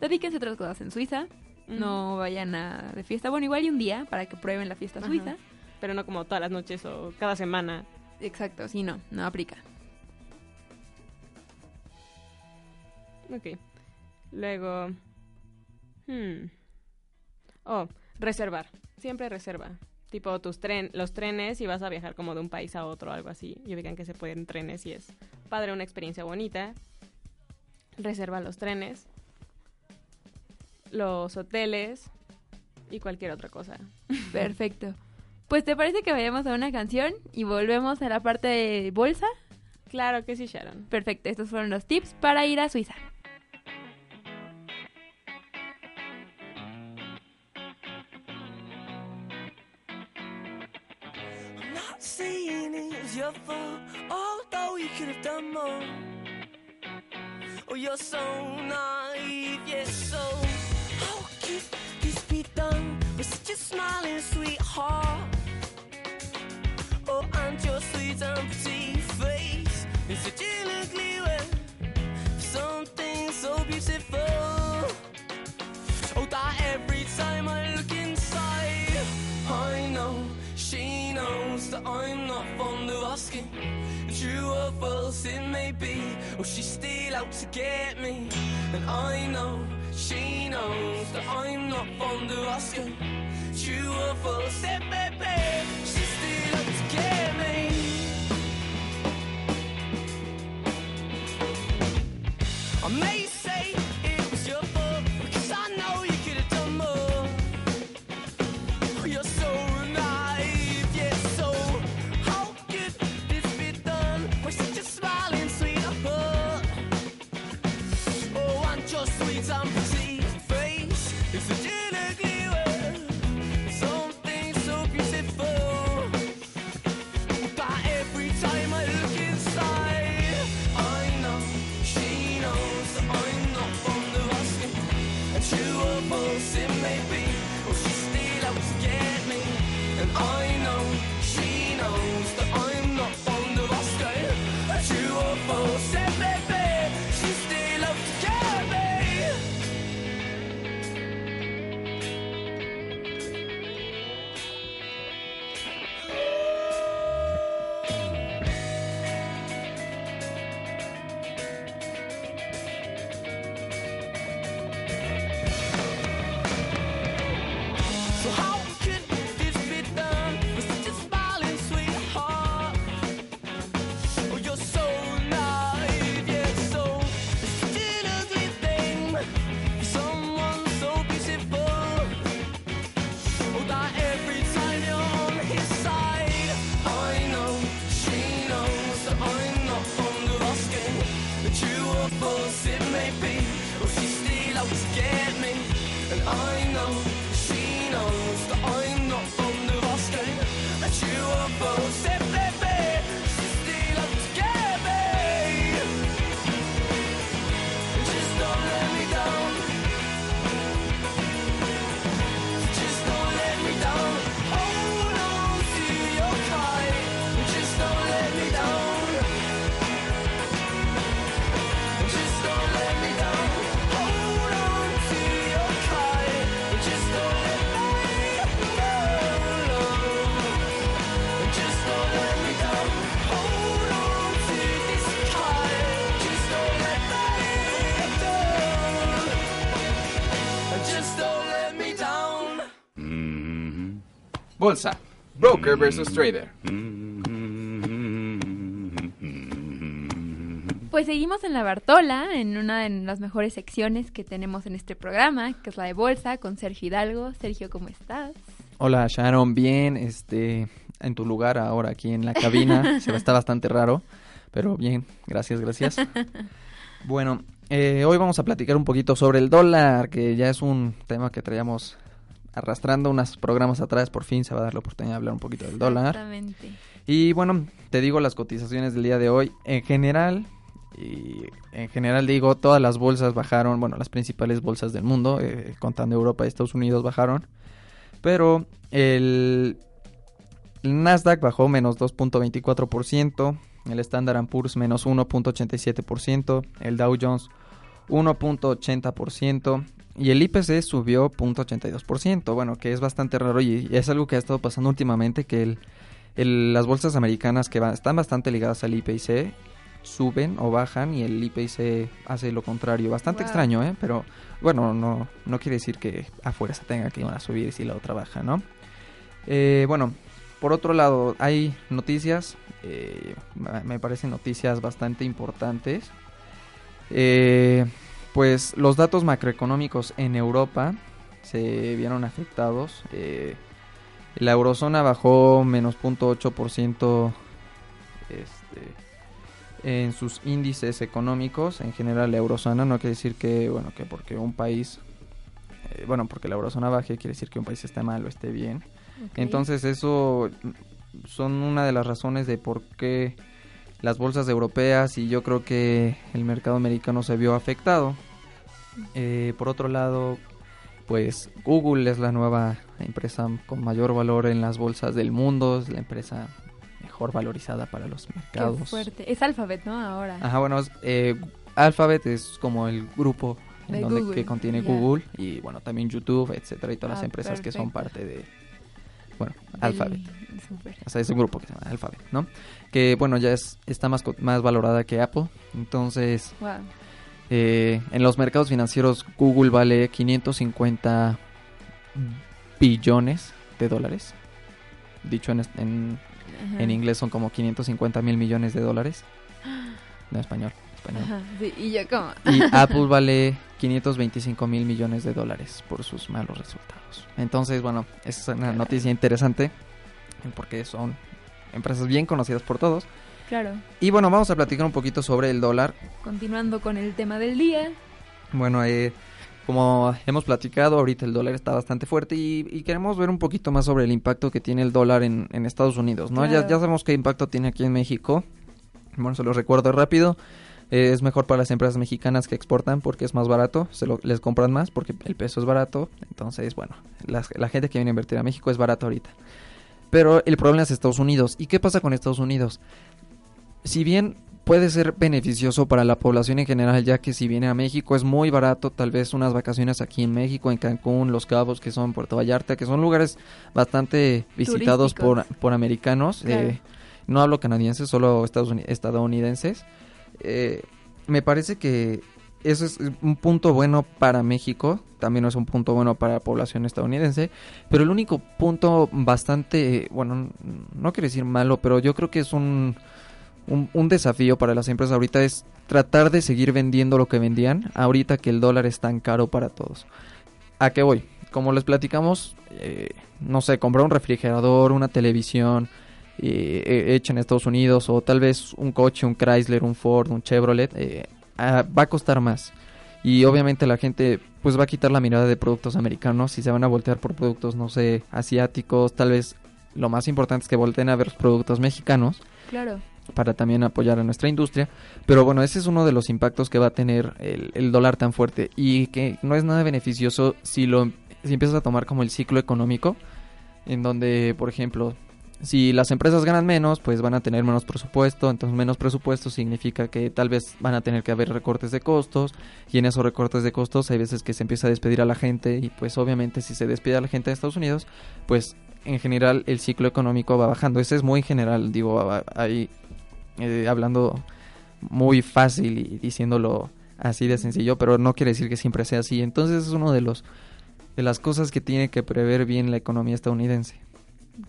dedíquense a otras cosas en Suiza. No vayan a de fiesta. Bueno, igual y un día para que prueben la fiesta suiza. Pero no como todas las noches o cada semana. Exacto, sí, no, no aplica. Ok. Luego. Hmm. Oh, reservar. Siempre reserva. Tipo tus tren, los trenes, si vas a viajar como de un país a otro o algo así. Y ubican que se pueden trenes y es padre, una experiencia bonita. Reserva los trenes, los hoteles y cualquier otra cosa. Perfecto. Pues te parece que vayamos a una canción y volvemos a la parte de bolsa. Claro que sí, Sharon. Perfecto, estos fueron los tips para ir a Suiza. It's although you could have done more. Oh, you're so naive, yes, so how could this be done with such a smiling sweetheart? Oh, and your sweet pretty face is such an ugly way something so beautiful. I'm not fond of asking. True or false it may be, oh, she's still out to get me. And I know she knows that I'm not fond of asking. True or false it may be, she's still out to get me. Bolsa. Broker versus trader. Pues seguimos en la Bartola, en una de las mejores secciones que tenemos en este programa, que es la de Bolsa, con Sergio Hidalgo. Sergio, ¿cómo estás? Hola Sharon, bien, este, en tu lugar ahora aquí en la cabina, se está bastante raro, pero bien, gracias, gracias. Bueno, eh, hoy vamos a platicar un poquito sobre el dólar, que ya es un tema que traíamos arrastrando unos programas atrás, por fin se va a dar la oportunidad de hablar un poquito del dólar. Exactamente. Y bueno, te digo las cotizaciones del día de hoy. En general, y en general digo, todas las bolsas bajaron, bueno, las principales bolsas del mundo, eh, contando Europa y Estados Unidos bajaron. Pero el, el Nasdaq bajó menos 2.24%, el Standard Poor's menos 1.87%, el Dow Jones 1.80% y el IPC subió 0.82%, bueno, que es bastante raro y, es algo que ha estado pasando últimamente, que el, el- las bolsas americanas que van- están bastante ligadas al IPC suben o bajan y el IPC hace lo contrario. Bastante Wow. extraño, ¿eh? Pero bueno, no, no quiere decir que afuera se tenga que una subir si la otra baja, ¿no? Eh, bueno, por otro lado, hay noticias, eh, me parecen noticias bastante importantes. Eh, pues los datos macroeconómicos en Europa se vieron afectados. eh, la eurozona bajó menos 0.8% este, en sus índices económicos. En general, la eurozona no quiere decir que, bueno, que porque un país, eh, bueno, porque la eurozona baje quiere decir que un país esté mal o esté bien. Entonces eso son una de las razones de por qué las bolsas europeas y yo creo que el mercado americano se vio afectado. Eh, por otro lado, pues Google es la nueva empresa con mayor valor en las bolsas del mundo, es la empresa mejor valorizada para los Qué mercados. fuerte. Es Alphabet, ¿no? Ahora. Ajá, bueno, es, eh, Alphabet es como el grupo en De donde Google, que contiene. Google y bueno, también YouTube, etcétera, y todas las Ah, empresas que son parte de bueno, Del- Alphabet. O sea, es un grupo que se llama Alphabet, ¿no? Que bueno, ya es está más más valorada que Apple. Entonces, Wow. Eh, en los mercados financieros Google vale 550 billones de dólares. Dicho en, en, inglés son como 550 mil millones de dólares. No, español. español. Ajá, sí, y yo como... Y Apple vale 525 mil millones de dólares por sus malos resultados. Entonces, bueno, es una noticia interesante porque son empresas bien conocidas por todos. Claro. Y bueno, vamos a platicar un poquito sobre el dólar. Continuando con el tema del día. Bueno, eh, como hemos platicado, ahorita el dólar está bastante fuerte y, y queremos ver un poquito más sobre el impacto que tiene el dólar en, en Estados Unidos, ¿no? Ya, sabemos qué impacto tiene aquí en México. Bueno, se los recuerdo rápido. Eh, es mejor para las empresas mexicanas que exportan porque es más barato, se lo, les compran más porque el peso es barato. Entonces, bueno, las- la gente que viene a invertir a México es barato ahorita. Pero el problema es Estados Unidos. ¿Y qué pasa con Estados Unidos? Si bien puede ser beneficioso para la población en general, ya que si viene a México es muy barato, tal vez unas vacaciones aquí en México, en Cancún, Los Cabos, que son Puerto Vallarta, que son lugares bastante visitados por, por americanos. Claro. eh, no hablo canadienses, solo estadounidenses. Eh, me parece que eso es un punto bueno para México, también es un punto bueno para la población estadounidense, pero el único punto bastante, bueno, no quiero decir malo, pero yo creo que es un, un, desafío para las empresas ahorita es tratar de seguir vendiendo lo que vendían ahorita que el dólar es tan caro para todos. ¿A qué voy? Como les platicamos, eh, no sé, comprar un refrigerador, una televisión eh, eh, hecha en Estados Unidos o tal vez un coche, un Chrysler, un Ford, un Chevrolet, eh, ah, va a costar más. Y obviamente la gente pues va a quitar la mirada de productos americanos y se van a voltear por productos, no sé, asiáticos, tal vez lo más importante es que volteen a ver los productos mexicanos Claro. Para también apoyar a nuestra industria. Pero bueno, ese es uno de los impactos que va a tener el, dólar tan fuerte y que no es nada beneficioso si lo si empiezas a tomar como el ciclo económico, en donde, por ejemplo, si las empresas ganan menos, pues van a tener menos presupuesto, entonces menos presupuesto significa que tal vez van a tener que haber recortes de costos y en esos recortes de costos hay veces que se empieza a despedir a la gente y pues obviamente si se despide a la gente de Estados Unidos, pues en general el ciclo económico va bajando. Ese es muy general, digo, ahí eh, hablando muy fácil y diciéndolo así de sencillo, pero no quiere decir que siempre sea así. Entonces es uno de los de las cosas que tiene que prever bien la economía estadounidense.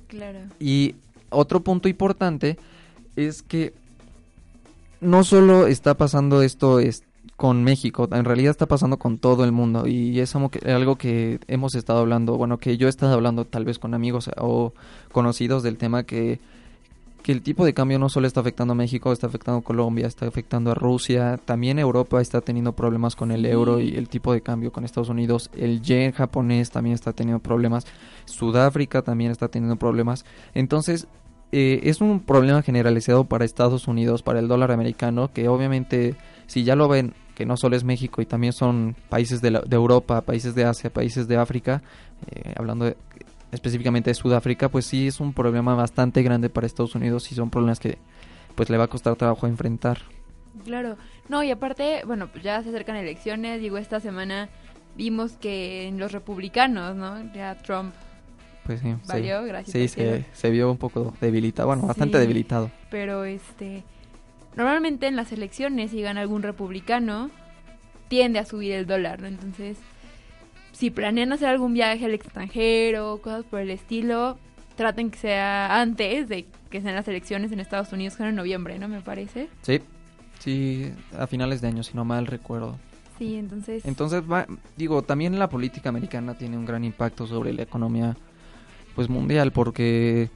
Claro. Y otro punto importante es que no solo está pasando esto es con México, en realidad está pasando con todo el mundo y es algo que, algo que hemos estado hablando, bueno, que yo he estado hablando tal vez con amigos o conocidos del tema que, el tipo de cambio no solo está afectando a México, está afectando a Colombia, está afectando a Rusia, también Europa está teniendo problemas con el euro y el tipo de cambio con Estados Unidos, el yen japonés también está teniendo problemas, Sudáfrica también está teniendo problemas, entonces eh, es un problema generalizado para Estados Unidos, para el dólar americano, que obviamente si ya lo ven que no solo es México y también son países de Europa, países de Asia, países de África, eh, hablando de- específicamente de Sudáfrica, pues sí es un problema bastante grande para Estados Unidos y son problemas que pues le va a costar trabajo enfrentar. Claro. No, y aparte, bueno, pues ya se acercan elecciones. Digo, esta semana vimos que en los republicanos, ¿no? Ya Trump Pues sí, sí. valió, gracias. Sí, se, se vio un poco debilitado, bueno, bastante debilitado. Pero este. Normalmente en las elecciones, si gana algún republicano, tiende a subir el dólar, ¿no? Entonces, si planean hacer algún viaje al extranjero, cosas por el estilo, traten que sea antes de que sean las elecciones en Estados Unidos, que en noviembre, ¿no? Me parece. Sí, sí, a finales de año, si no mal recuerdo. Sí, entonces. Entonces, va- digo, también la política americana tiene un gran impacto sobre la economía pues mundial porque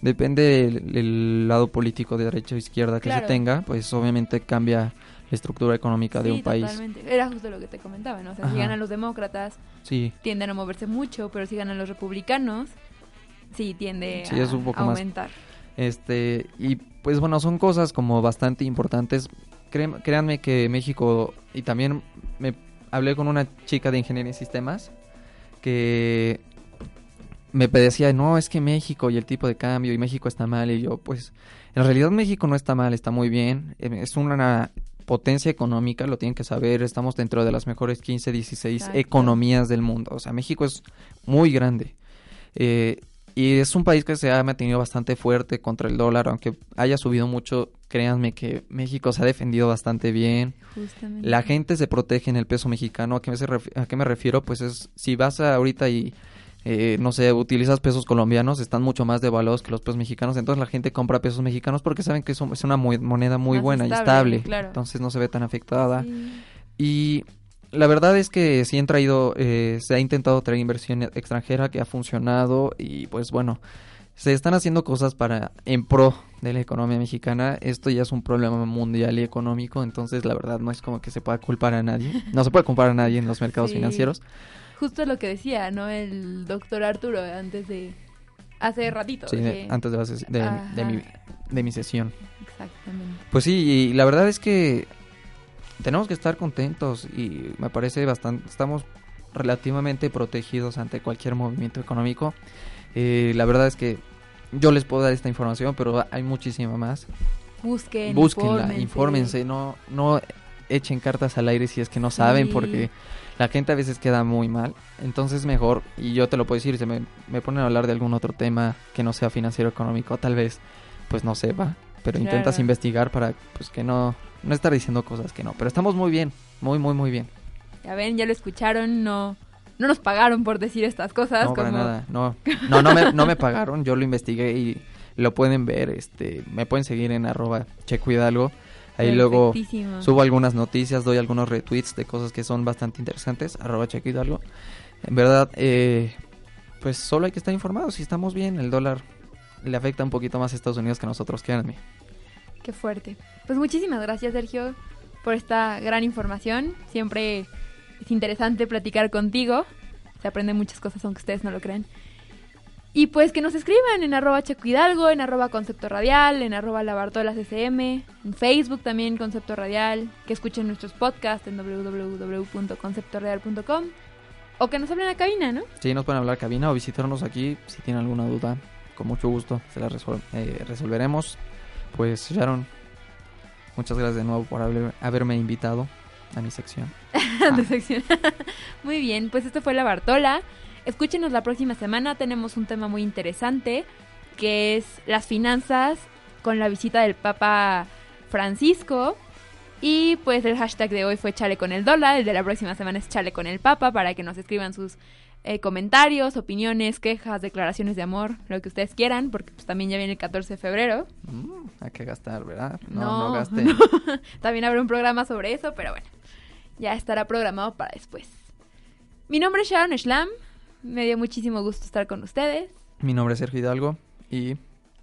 depende del, del lado político de derecha o izquierda que Claro. se tenga, pues obviamente cambia estructura económica de un país. totalmente. Era justo lo que te comentaba, ¿no? O sea, si ganan los demócratas, Sí, tienden a moverse mucho, pero si ganan los republicanos, sí tiende Sí, a es un poco más. aumentar. este y pues bueno, son cosas como bastante importantes. Créan- créanme que México y también me hablé con una chica de ingeniería en sistemas que me decía, no, es que México y el tipo de cambio y México está mal. Y yo, pues, en realidad México no está mal, está muy bien. Eh, Es una potencia económica, lo tienen que saber. Estamos dentro de las mejores 15, 16 Exacto. economías del mundo. O sea, México es muy grande. Eh, y es un país que se ha mantenido bastante fuerte contra el dólar, aunque haya subido mucho. Créanme que México se ha defendido bastante bien. Justamente. La gente se protege en el peso mexicano. ¿A qué me, a qué me refiero? Pues es, si vas a ahorita y, eh, no sé, utilizas pesos colombianos, están mucho más devaluados que los pesos mexicanos. Entonces la gente compra pesos mexicanos porque saben que es, un- es una moneda muy Más buena y estable, estable. claro. Entonces no se ve tan afectada. Sí. Y la verdad es que sí han traído, eh, se ha intentado traer inversión extranjera que ha funcionado y pues bueno, se están haciendo cosas para en pro de la economía mexicana. Esto ya es un problema mundial y económico, entonces la verdad no es como que se pueda culpar a nadie. No se puede culpar a nadie en los mercados Sí. financieros. Justo lo que decía, ¿no? El doctor Arturo antes de... Hace ratito. Sí, de- antes de, la de, de mi, de mi sesión. Exactamente. Pues sí, y la verdad es que tenemos que estar contentos y me parece bastante, estamos relativamente protegidos ante cualquier movimiento económico. Eh, la verdad es que yo les puedo dar esta información, pero hay muchísima más. Busquen, Búsquenla, infórmense. infórmense, no, no echen cartas al aire si es que no saben, porque la gente a veces queda muy mal. Entonces mejor, y yo te lo puedo decir, si me, me ponen a hablar de algún otro tema que no sea financiero económico, tal vez pues no sepa, pero Claro. intentas investigar para pues que no, no estar diciendo cosas que no. Pero estamos muy bien, muy, muy, muy bien. Ya ven, ya lo escucharon, no... No nos pagaron por decir estas cosas. No, para nada, no, no, no me, no me pagaron, yo lo investigué y lo pueden ver, este, me pueden seguir en arroba Checo Hidalgo. Ahí luego subo algunas noticias, doy algunos retweets de cosas que son bastante interesantes, arroba Hidalgo. En verdad, eh, pues solo hay que estar informados, si estamos bien, el dólar le afecta un poquito más a Estados Unidos que a nosotros, créanme. Qué fuerte. Pues muchísimas gracias, Sergio, por esta gran información. Siempre es interesante platicar contigo. Se aprenden muchas cosas, aunque ustedes no lo crean. Y pues que nos escriban en arroba Checo Hidalgo, en arroba Concepto Radial, en arroba Labartolas SM, en Facebook también Concepto Radial, que escuchen nuestros podcasts en www.conceptoradial.com o que nos hablen a cabina, ¿no? Sí, nos pueden hablar cabina o visitarnos aquí si tienen alguna duda, con mucho gusto se la resol- eh, resolveremos. Pues Sharon, muchas gracias de nuevo por haber- haberme invitado a mi sección. Tu sección. muy bien, pues esto fue La Bartola. Escúchenos la próxima semana, tenemos un tema muy interesante que es las finanzas con la visita del Papa Francisco. Y pues el hashtag de hoy fue Chale con el dólar, el de la próxima semana es Chale con el Papa para que nos escriban sus eh, comentarios, opiniones, quejas, declaraciones de amor, lo que ustedes quieran, porque pues, también ya viene el 14 de febrero. Mm, hay que gastar, ¿verdad? No, No, no, gaste. no. También habrá un programa sobre eso, pero bueno, ya estará programado para después. Mi nombre es Sharon Schlam, me dio muchísimo gusto estar con ustedes. Mi nombre es Sergio Hidalgo y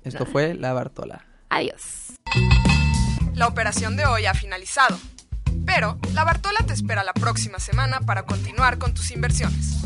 esto fue La Bartola. Adiós. La operación de hoy ha finalizado. Pero la Bartola te espera la próxima semana para continuar con tus inversiones.